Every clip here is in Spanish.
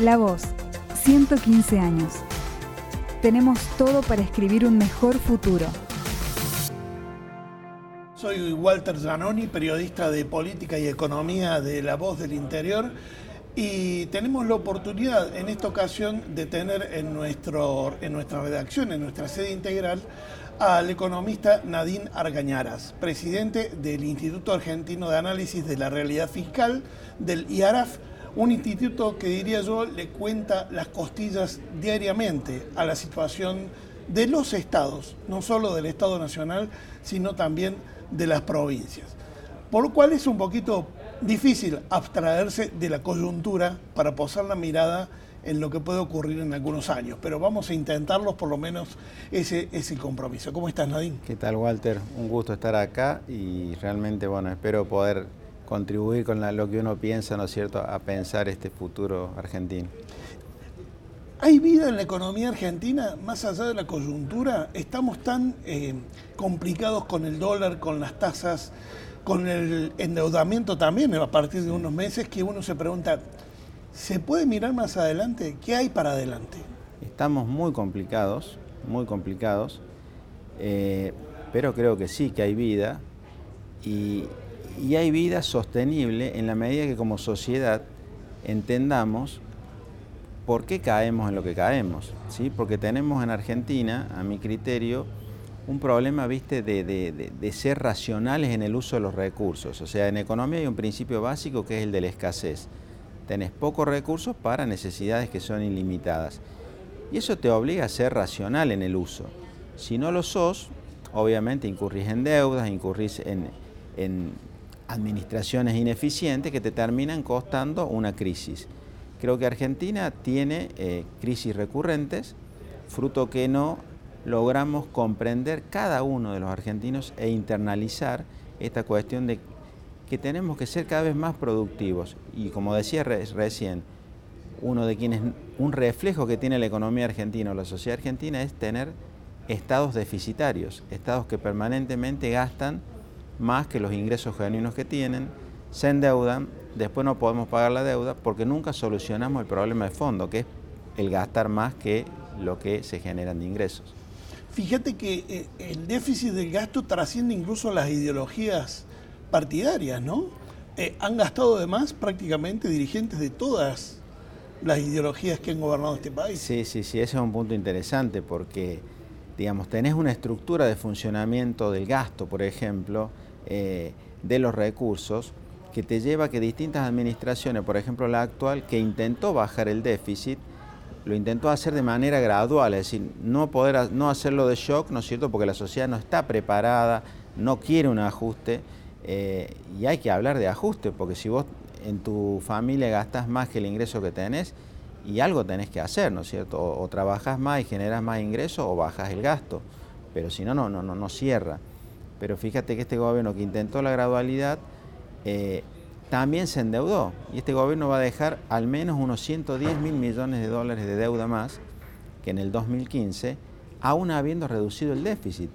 La Voz, 115 años. Tenemos todo para escribir un mejor futuro. Soy Walter Zanoni, periodista de política y economía de La Voz del Interior. Y tenemos la oportunidad en esta ocasión de tener en, nuestro, en nuestra redacción, en nuestra sede integral, al economista Nadine Argañaras, presidente del Instituto Argentino de Análisis de la Realidad Fiscal, del IARAF, un instituto que diría yo le cuenta las costillas diariamente a la situación de los estados, no solo del Estado Nacional, sino también de las provincias. Por lo cual es un poquito difícil abstraerse de la coyuntura para posar la mirada en lo que puede ocurrir en algunos años, pero vamos a intentarlo, por lo menos ese es el compromiso. ¿Cómo estás, Nadine? ¿Qué tal, Walter? Un gusto estar acá y realmente, bueno, espero poder contribuir con lo que uno piensa, ¿no es cierto?, a pensar este futuro argentino. ¿Hay vida en la economía argentina más allá de la coyuntura? ¿Estamos tan eh, complicados con el dólar, con las tasas, con el endeudamiento también a partir de unos meses que uno se pregunta, ¿Se puede mirar más adelante? ¿Qué hay para adelante? Estamos muy complicados, muy complicados, eh, pero creo que sí que hay vida y, hay vida sostenible en la medida que como sociedad entendamos por qué caemos en lo que caemos, ¿sí? porque tenemos en Argentina, a mi criterio, un problema ¿viste? De, de, ser racionales en el uso de los recursos. O sea, en economía hay un principio básico que es el de la escasez tenés pocos recursos para necesidades que son ilimitadas. Y eso te obliga a ser racional en el uso. Si no lo sos, obviamente incurrís en deudas, incurrís en, administraciones ineficientes que te terminan costando una crisis. Creo que Argentina tiene eh, crisis recurrentes, fruto que no logramos comprender cada uno de los argentinos e internalizar esta cuestión de que tenemos que ser cada vez más productivos. Y como decía recién, uno de quienes, un reflejo que tiene la economía argentina o la sociedad argentina es tener estados deficitarios, estados que permanentemente gastan más que los ingresos genuinos que tienen, se endeudan, después no podemos pagar la deuda porque nunca solucionamos el problema de fondo, que es el gastar más que lo que se generan de ingresos. Fíjate que eh, el déficit del gasto trasciende incluso las ideologías partidarias, ¿no? Eh, han gastado además prácticamente dirigentes de todas las ideologías que han gobernado este país. Sí, sí, sí, ese es un punto interesante porque, digamos, tenés una estructura de funcionamiento del gasto, por ejemplo, eh, de los recursos, que te lleva a que distintas administraciones, por ejemplo la actual, que intentó bajar el déficit, lo intentó hacer de manera gradual, es decir, no poder no hacerlo de shock, ¿no es cierto? Porque la sociedad no está preparada, no quiere un ajuste eh, y hay que hablar de ajuste, porque si vos en tu familia gastas más que el ingreso que tenés, y algo tenés que hacer, ¿no es cierto? O, trabajas más y generas más ingresos o bajas el gasto, pero si no, no, no, no, cierra. Pero fíjate que este gobierno que intentó la gradualidad eh, también se endeudó y este gobierno va a dejar al menos unos 110 mil millones de dólares de deuda más que en el 2015, aún habiendo reducido el déficit.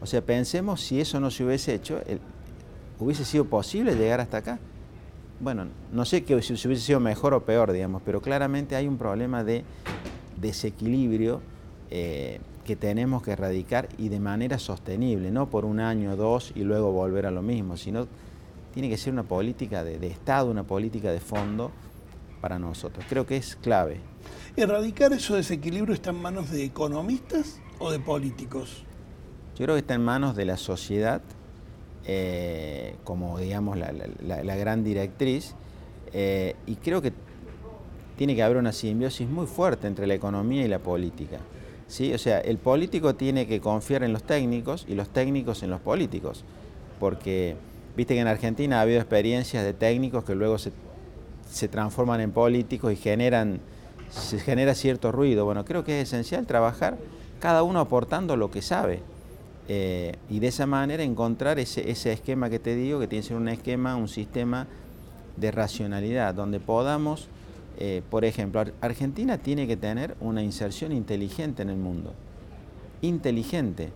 O sea, pensemos si eso no se hubiese hecho, ¿Hubiese sido posible llegar hasta acá? Bueno, no sé que si hubiese sido mejor o peor, digamos, pero claramente hay un problema de desequilibrio eh, que tenemos que erradicar y de manera sostenible, no por un año o dos y luego volver a lo mismo, sino tiene que ser una política de, de Estado, una política de fondo para nosotros. Creo que es clave. ¿Erradicar esos desequilibrios está en manos de economistas o de políticos? Yo creo que está en manos de la sociedad eh, como digamos la, gran directriz, eh, y creo que tiene que haber una simbiosis muy fuerte entre la economía y la política. ¿Sí? O sea, el político tiene que confiar en los técnicos y los técnicos en los políticos, porque viste que en Argentina ha habido experiencias de técnicos que luego se, se transforman en políticos y generan, se genera cierto ruido. Bueno, creo que es esencial trabajar cada uno aportando lo que sabe. Eh, y de esa manera encontrar ese, esquema que te digo, que tiene que ser un esquema, un sistema de racionalidad, donde podamos, eh, por ejemplo, Argentina tiene que tener una inserción inteligente en el mundo, inteligente,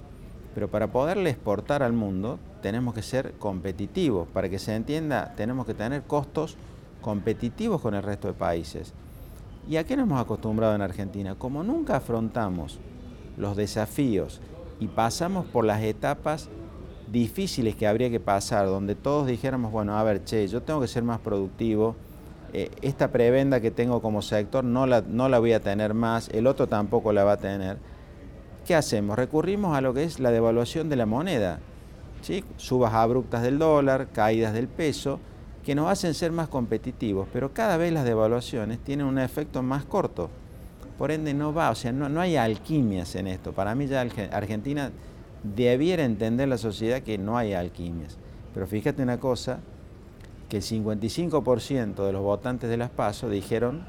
pero para poderle exportar al mundo tenemos que ser competitivos, para que se entienda tenemos que tener costos competitivos con el resto de países. ¿Y a qué nos hemos acostumbrado en Argentina? Como nunca afrontamos los desafíos y pasamos por las etapas difíciles que habría que pasar, donde todos dijéramos, bueno, a ver, che, yo tengo que ser más productivo, eh, esta prebenda que tengo como sector no la, no la voy a tener más, el otro tampoco la va a tener. ¿Qué hacemos? Recurrimos a lo que es la devaluación de la moneda, ¿sí? subas abruptas del dólar, caídas del peso, que nos hacen ser más competitivos, pero cada vez las devaluaciones tienen un efecto más corto. Por ende no va, o sea, no, no hay alquimias en esto. Para mí ya Argentina debiera entender la sociedad que no hay alquimias. Pero fíjate una cosa, que el 55% de los votantes de las PASO dijeron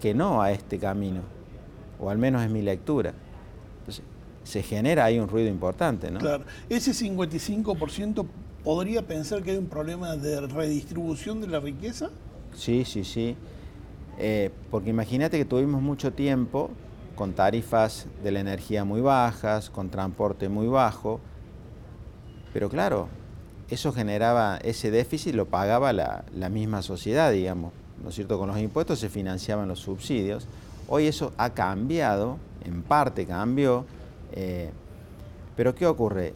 que no a este camino, o al menos es mi lectura. Entonces, se genera ahí un ruido importante, ¿no? Claro, ese 55% podría pensar que hay un problema de redistribución de la riqueza. Sí, sí, sí. Eh, porque imagínate que tuvimos mucho tiempo con tarifas de la energía muy bajas, con transporte muy bajo, pero claro, eso generaba, ese déficit lo pagaba la, misma sociedad, digamos, ¿no es cierto? Con los impuestos se financiaban los subsidios. Hoy eso ha cambiado, en parte cambió, eh, pero ¿qué ocurre?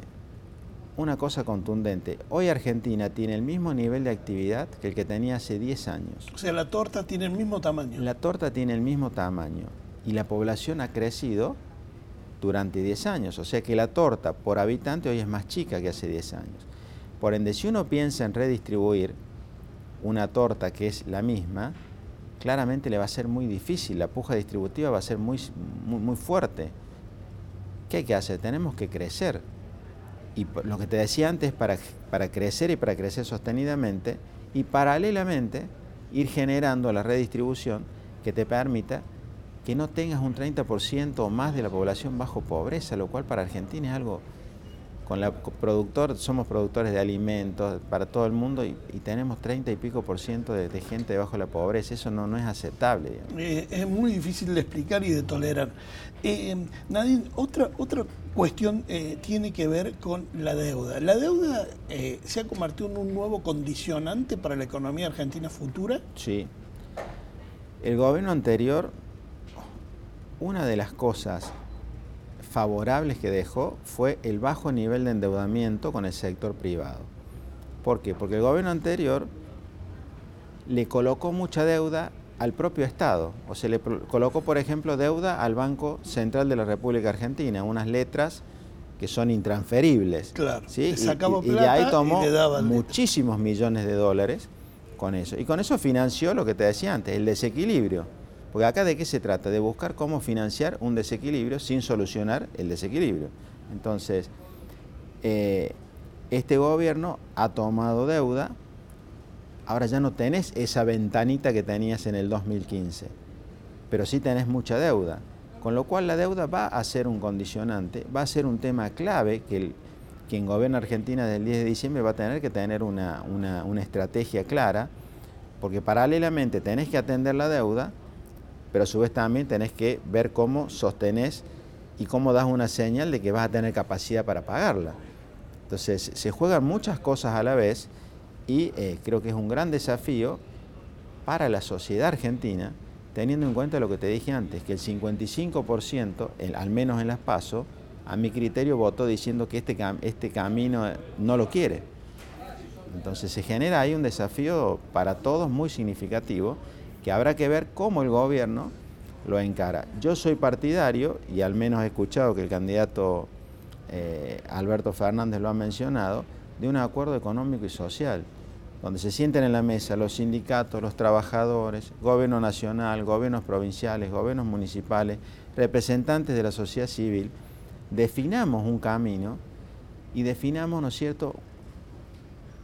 Una cosa contundente, hoy Argentina tiene el mismo nivel de actividad que el que tenía hace 10 años. O sea, la torta tiene el mismo tamaño. La torta tiene el mismo tamaño y la población ha crecido durante 10 años, o sea que la torta por habitante hoy es más chica que hace 10 años. Por ende, si uno piensa en redistribuir una torta que es la misma, claramente le va a ser muy difícil, la puja distributiva va a ser muy, muy, fuerte. ¿Qué hay que hacer? Tenemos que crecer. Y lo que te decía antes, para, para crecer y para crecer sostenidamente, y paralelamente ir generando la redistribución que te permita que no tengas un 30% o más de la población bajo pobreza, lo cual para Argentina es algo con la productor, somos productores de alimentos para todo el mundo y, tenemos 30 y pico por ciento de, gente debajo de la pobreza. Eso no, no es aceptable. Eh, es muy difícil de explicar y de tolerar. Eh, Nadine, otra, otra cuestión eh, tiene que ver con la deuda. ¿La deuda eh, se ha convertido en un nuevo condicionante para la economía argentina futura? Sí. El gobierno anterior, una de las cosas favorables que dejó fue el bajo nivel de endeudamiento con el sector privado. ¿Por qué? Porque el gobierno anterior le colocó mucha deuda al propio Estado. O se le colocó, por ejemplo, deuda al Banco Central de la República Argentina, unas letras que son intransferibles. Claro. ¿sí? Y, y, ahí tomó muchísimos millones de dólares con eso. Y con eso financió lo que te decía antes, el desequilibrio. Porque acá de qué se trata? De buscar cómo financiar un desequilibrio sin solucionar el desequilibrio. Entonces, eh, este gobierno ha tomado deuda, ahora ya no tenés esa ventanita que tenías en el 2015, pero sí tenés mucha deuda. Con lo cual la deuda va a ser un condicionante, va a ser un tema clave que quien gobierna Argentina del 10 de diciembre va a tener que tener una, una estrategia clara, porque paralelamente tenés que atender la deuda, pero a su vez también tenés que ver cómo sostenés y cómo das una señal de que vas a tener capacidad para pagarla. Entonces, se juegan muchas cosas a la vez y eh, creo que es un gran desafío para la sociedad argentina, teniendo en cuenta lo que te dije antes, que el 55%, al menos en las PASO, a mi criterio votó diciendo que este, este camino eh, no lo quiere. Entonces se genera ahí un desafío para todos muy significativo que habrá que ver cómo el gobierno lo encara. Yo soy partidario, y al menos he escuchado que el candidato eh, Alberto Fernández lo ha mencionado, de un acuerdo económico y social, donde se sienten en la mesa los sindicatos, los trabajadores, gobierno nacional, gobiernos provinciales, gobiernos municipales, representantes de la sociedad civil, definamos un camino y definamos, ¿no es cierto?,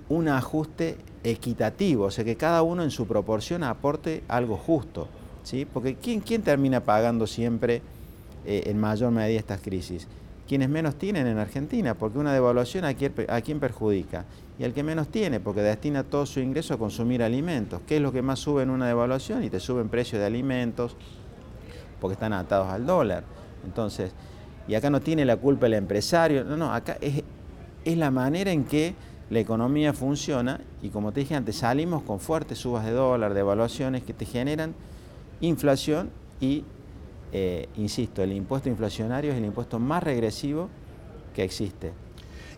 un ajuste equitativo, o sea, que cada uno en su proporción aporte algo justo, ¿sí? Porque ¿quién, quién termina pagando siempre eh, en mayor medida estas crisis? Quienes menos tienen en Argentina, porque una devaluación a quién, a quién perjudica. Y al que menos tiene, porque destina todo su ingreso a consumir alimentos. ¿Qué es lo que más sube en una devaluación? Y te suben precios de alimentos, porque están atados al dólar. Entonces, y acá no tiene la culpa el empresario, no, no, acá es, es la manera en que la economía funciona y como te dije antes, salimos con fuertes subas de dólar, de evaluaciones que te generan inflación y, eh, insisto, el impuesto inflacionario es el impuesto más regresivo que existe.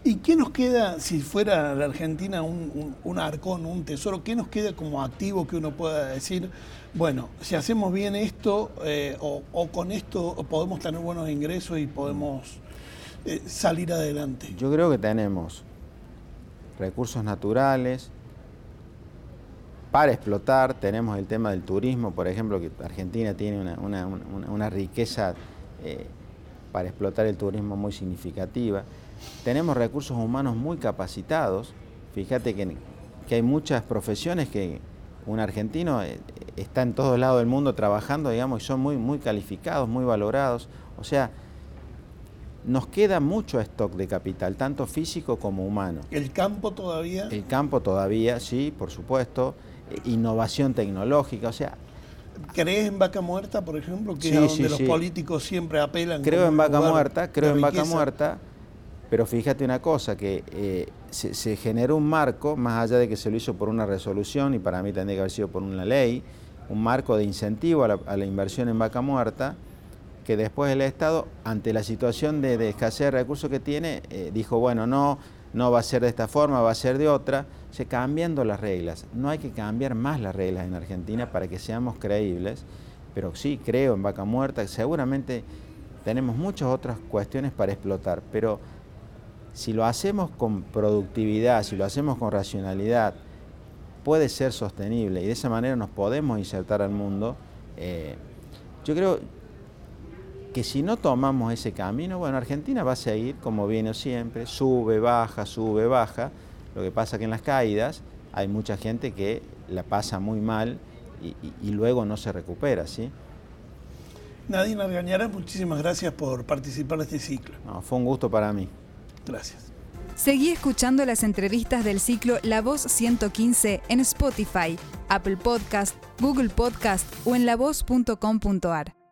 ¿Y qué nos queda, si fuera la Argentina un, un, arcón, un tesoro, qué nos queda como activo que uno pueda decir, bueno, si hacemos bien esto eh, o, con esto podemos tener buenos ingresos y podemos eh, salir adelante? Yo creo que tenemos recursos naturales para explotar, tenemos el tema del turismo, por ejemplo, que Argentina tiene una, riqueza eh, para explotar el turismo muy significativa tenemos recursos humanos muy capacitados. Fíjate que, hay muchas profesiones que un argentino eh, está en todos lados del mundo trabajando, digamos, y son muy, muy calificados, muy valorados. O sea, nos queda mucho stock de capital, tanto físico como humano. ¿El campo todavía? El campo todavía, sí, por supuesto. Eh, innovación tecnológica, o sea... ¿Crees en vaca muerta, por ejemplo, que es donde los políticos siempre apelan? Creo en vaca muerta, creo en vaca muerta pero fíjate una cosa, que eh, se, generó un marco, más allá de que se lo hizo por una resolución, y para mí tendría que haber sido por una ley, un marco de incentivo a la, inversión en vaca muerta, que después el Estado, ante la situación de, escasez de recursos que tiene, eh, dijo, bueno, no, no va a ser de esta forma, va a ser de otra, se cambiando las reglas. No hay que cambiar más las reglas en Argentina para que seamos creíbles, pero sí creo en vaca muerta, seguramente tenemos muchas otras cuestiones para explotar, pero si lo hacemos con productividad, si lo hacemos con racionalidad, puede ser sostenible y de esa manera nos podemos insertar al mundo. Eh, yo creo que si no tomamos ese camino, bueno, Argentina va a seguir como viene siempre, sube, baja, sube, baja. Lo que pasa que en las caídas hay mucha gente que la pasa muy mal y, luego no se recupera, ¿sí? Nadine Argañara, muchísimas gracias por participar de este ciclo. fue un gusto para mí. Gracias. Seguí escuchando las entrevistas del ciclo La Voz 115 en Spotify, Apple Podcast, Google Podcast o en lavoz.com.ar.